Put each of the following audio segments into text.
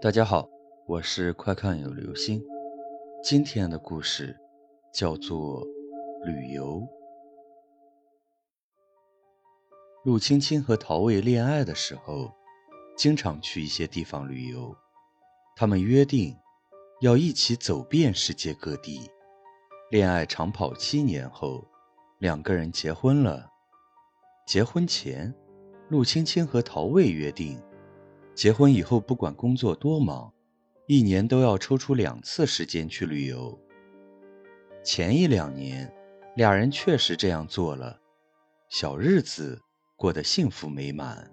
大家好，我是快看有流星。今天的故事叫做旅游。陆青青和陶卫恋爱的时候，经常去一些地方旅游。他们约定要一起走遍世界各地。恋爱长跑七年后，两个人结婚了。结婚前，陆青青和陶卫约定。结婚以后，不管工作多忙，一年都要抽出两次时间去旅游。前一两年，俩人确实这样做了，小日子过得幸福美满。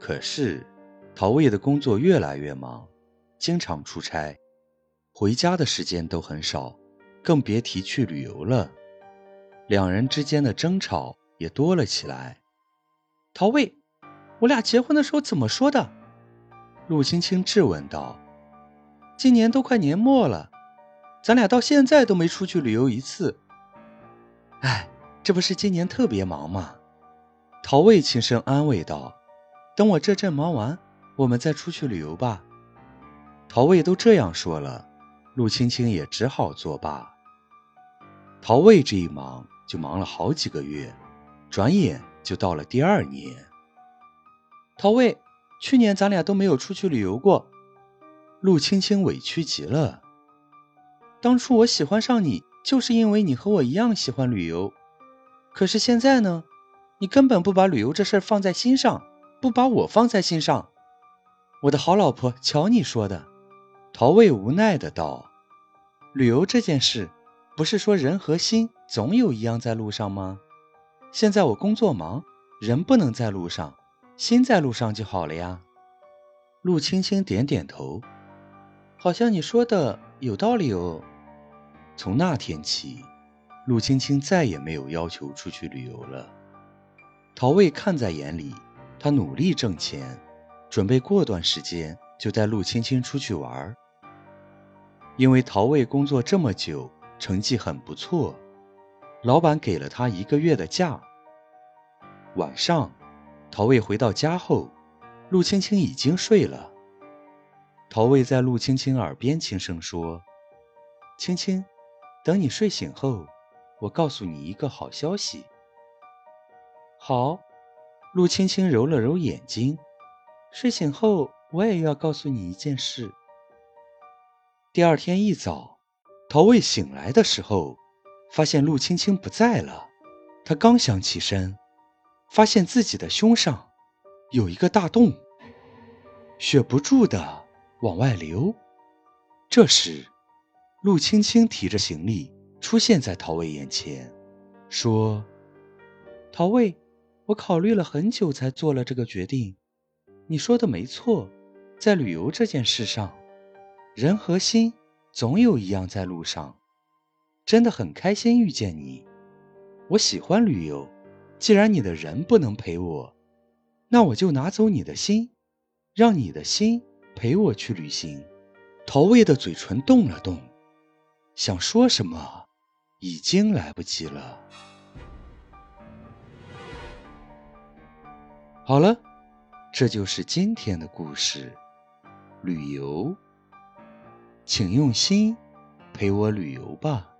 可是，陶卫的工作越来越忙，经常出差，回家的时间都很少，更别提去旅游了。两人之间的争吵也多了起来。陶卫。我俩结婚的时候怎么说的？陆青青质问道。今年都快年末了，咱俩到现在都没出去旅游一次。哎，这不是今年特别忙吗？陶卫轻声安慰道。等我这阵忙完，我们再出去旅游吧。陶卫都这样说了，陆青青也只好作罢。陶卫这一忙就忙了好几个月，转眼就到了第二年。陶卫，去年咱俩都没有出去旅游过，陆青青委屈极了。当初我喜欢上你，就是因为你和我一样喜欢旅游。可是现在呢，你根本不把旅游这事儿放在心上，不把我放在心上。我的好老婆，瞧你说的。陶卫无奈的道：“旅游这件事，不是说人和心总有一样在路上吗？现在我工作忙，人不能在路上。”心在路上就好了呀。陆青青点点头，好像你说的有道理哦。从那天起，陆青青再也没有要求出去旅游了。陶卫看在眼里，他努力挣钱，准备过段时间就带陆青青出去玩。因为陶卫工作这么久，成绩很不错，老板给了他一个月的假。晚上。陶卫回到家后，陆青青已经睡了。陶卫在陆青青耳边轻声说：“青青，等你睡醒后，我告诉你一个好消息。”好。陆青青揉了揉眼睛，睡醒后我也要告诉你一件事。第二天一早，陶卫醒来的时候，发现陆青青不在了。他刚想起身。发现自己的胸上有一个大洞，血不住的往外流。这时，陆青青提着行李出现在陶卫眼前，说：“陶卫，我考虑了很久才做了这个决定。你说的没错，在旅游这件事上，人和心总有一样在路上。真的很开心遇见你，我喜欢旅游。”既然你的人不能陪我，那我就拿走你的心，让你的心陪我去旅行。陶卫的嘴唇动了动，想说什么，已经来不及了。好了，这就是今天的故事。旅游，请用心陪我旅游吧。